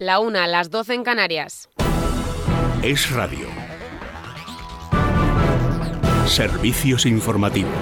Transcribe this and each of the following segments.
La una, las 12 en Canarias. Es radio. Servicios informativos.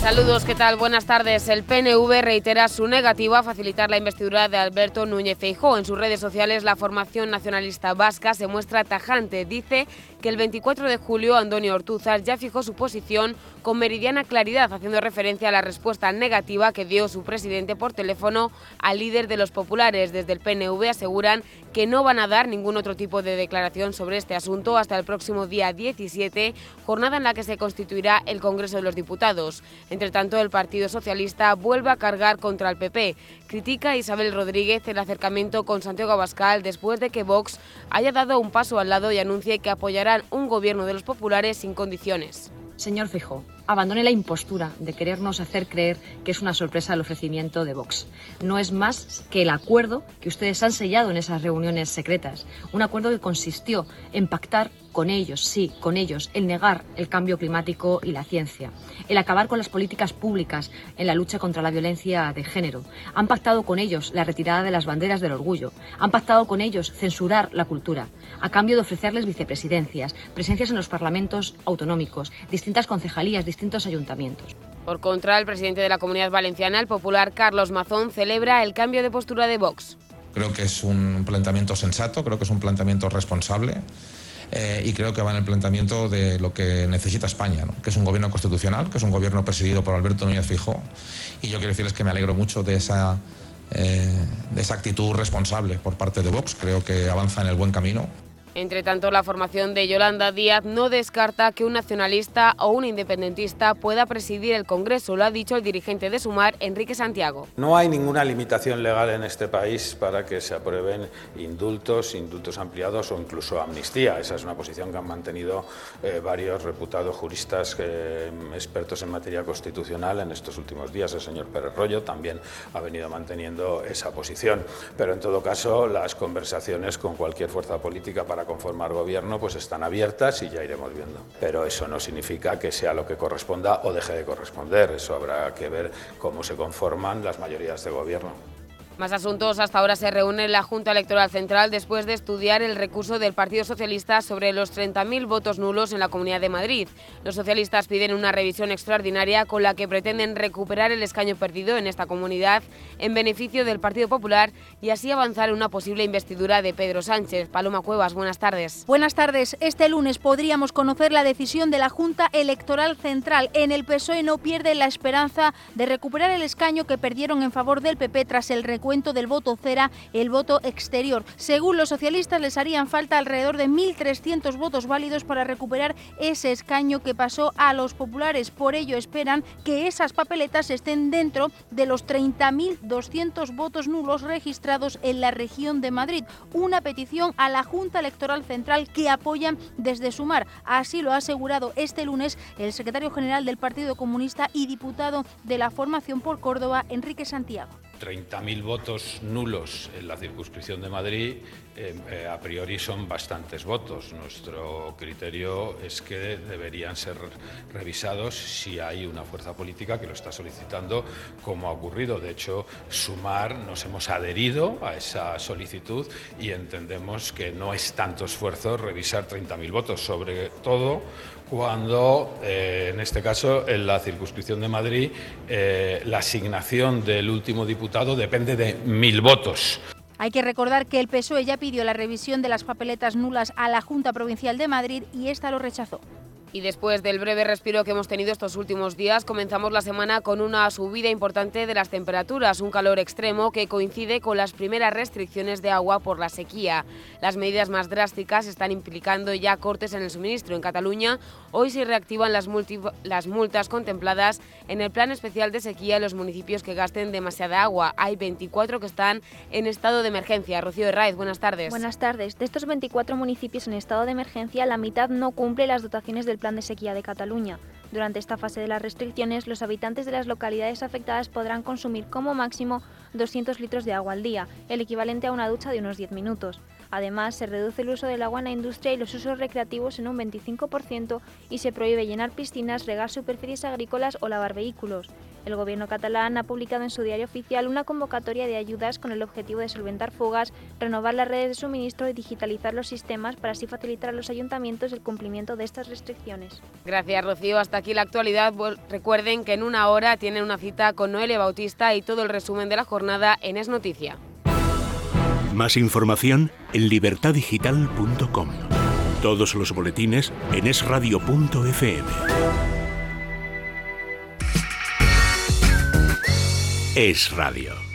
Saludos, ¿qué tal? Buenas tardes. El PNV reitera su negativa a facilitar la investidura de Alberto Núñez Feijóo. En sus redes sociales, la formación nacionalista vasca se muestra tajante. Dice que el 24 de julio Antonio Ortuzar ya fijó su posición con meridiana claridad, haciendo referencia a la respuesta negativa que dio su presidente por teléfono al líder de los populares. Desde el PNV aseguran que no van a dar ningún otro tipo de declaración sobre este asunto hasta el próximo día 17, jornada en la que se constituirá el Congreso de los Diputados. Entre tanto, el Partido Socialista vuelve a cargar contra el PP. Critica a Isabel Rodríguez el acercamiento con Santiago Abascal después de que Vox haya dado un paso al lado y anuncie que apoyarán un gobierno de los populares sin condiciones. Señor Fijo, abandone la impostura de querernos hacer creer que es una sorpresa el ofrecimiento de Vox. No es más que el acuerdo que ustedes han sellado en esas reuniones secretas. Un acuerdo que consistió en pactar con ellos, sí, con ellos, el negar el cambio climático y la ciencia, el acabar con las políticas públicas en la lucha contra la violencia de género. Han pactado con ellos la retirada de las banderas del orgullo. Han pactado con ellos censurar la cultura, a cambio de ofrecerles vicepresidencias, presencias en los parlamentos autonómicos, distintas concejalías, distintos ayuntamientos. Por contra, el presidente de la Comunidad Valenciana, el popular Carlos Mazón, celebra el cambio de postura de Vox. Creo que es un planteamiento sensato, creo que es un planteamiento responsable. Eh, y creo que va en el planteamiento de lo que necesita España, que es un gobierno constitucional, que es un gobierno presidido por Alberto Núñez Fijó. Y yo quiero decirles que me alegro mucho de esa, eh, de esa actitud responsable por parte de Vox. Creo que avanza en el buen camino. Entre tanto, la formación de Yolanda Díaz no descarta que un nacionalista o un independentista pueda presidir el Congreso, lo ha dicho el dirigente de Sumar, Enrique Santiago. No hay ninguna limitación legal en este país para que se aprueben indultos, indultos ampliados o incluso amnistía. Esa es una posición que han mantenido eh, varios reputados juristas eh, expertos en materia constitucional en estos últimos días. El señor Pérez Rollo también ha venido manteniendo esa posición. Pero en todo caso, las conversaciones con cualquier fuerza política para conformar gobierno pues están abiertas y ya iremos viendo. Pero eso no significa que sea lo que corresponda o deje de corresponder. Eso habrá que ver cómo se conforman las mayorías de gobierno. Más asuntos. Hasta ahora se reúne la Junta Electoral Central después de estudiar el recurso del Partido Socialista sobre los 30.000 votos nulos en la Comunidad de Madrid. Los socialistas piden una revisión extraordinaria con la que pretenden recuperar el escaño perdido en esta comunidad en beneficio del Partido Popular y así avanzar en una posible investidura de Pedro Sánchez. Paloma Cuevas, buenas tardes. Buenas tardes. Este lunes podríamos conocer la decisión de la Junta Electoral Central. En el PSOE no pierde la esperanza de recuperar el escaño que perdieron en favor del PP tras el recuento del voto cera, el voto exterior. Según los socialistas, les harían falta alrededor de 1.300 votos válidos para recuperar ese escaño que pasó a los populares. Por ello, esperan que esas papeletas estén dentro de los 30.200 votos nulos registrados en la región de Madrid. Una petición a la Junta Electoral Central que apoyan desde Sumar. Así lo ha asegurado este lunes el secretario general del Partido Comunista y diputado de la formación por Córdoba, Enrique Santiago. 30.000 votos nulos en la circunscripción de Madrid, eh, eh, a priori son bastantes votos. Nuestro criterio es que deberían ser revisados si hay una fuerza política que lo está solicitando, como ha ocurrido. De hecho, Sumar nos hemos adherido a esa solicitud y entendemos que no es tanto esfuerzo revisar 30.000 votos, sobre todo cuando, eh, en este caso, en la circunscripción de Madrid, eh, la asignación del último diputado depende de mil votos. Hay que recordar que el PSOE ya pidió la revisión de las papeletas nulas a la Junta Provincial de Madrid y esta lo rechazó. Y después del breve respiro que hemos tenido estos últimos días, comenzamos la semana con una subida importante de las temperaturas, un calor extremo que coincide con las primeras restricciones de agua por la sequía. Las medidas más drásticas están implicando ya cortes en el suministro. En Cataluña hoy se reactivan las, las multas contempladas en el Plan Especial de Sequía en los municipios que gasten demasiada agua. Hay 24 que están en estado de emergencia. Rocío Herraiz, buenas tardes. Buenas tardes. De estos 24 municipios en estado de emergencia, la mitad no cumple las dotaciones del Plan de Sequía de Cataluña. Durante esta fase de las restricciones, los habitantes de las localidades afectadas podrán consumir como máximo 200 litros de agua al día, el equivalente a una ducha de unos 10 minutos. Además, se reduce el uso del agua en la industria y los usos recreativos en un 25% y se prohíbe llenar piscinas, regar superficies agrícolas o lavar vehículos. El gobierno catalán ha publicado en su diario oficial una convocatoria de ayudas con el objetivo de solventar fugas, renovar las redes de suministro y digitalizar los sistemas para así facilitar a los ayuntamientos el cumplimiento de estas restricciones. Gracias, Rocío. Hasta aquí la actualidad. Recuerden que en una hora tienen una cita con Noelia Bautista y todo el resumen de la jornada en Es Noticia. Más información en libertadigital.com. Todos los boletines en esradio.fm. Es Radio.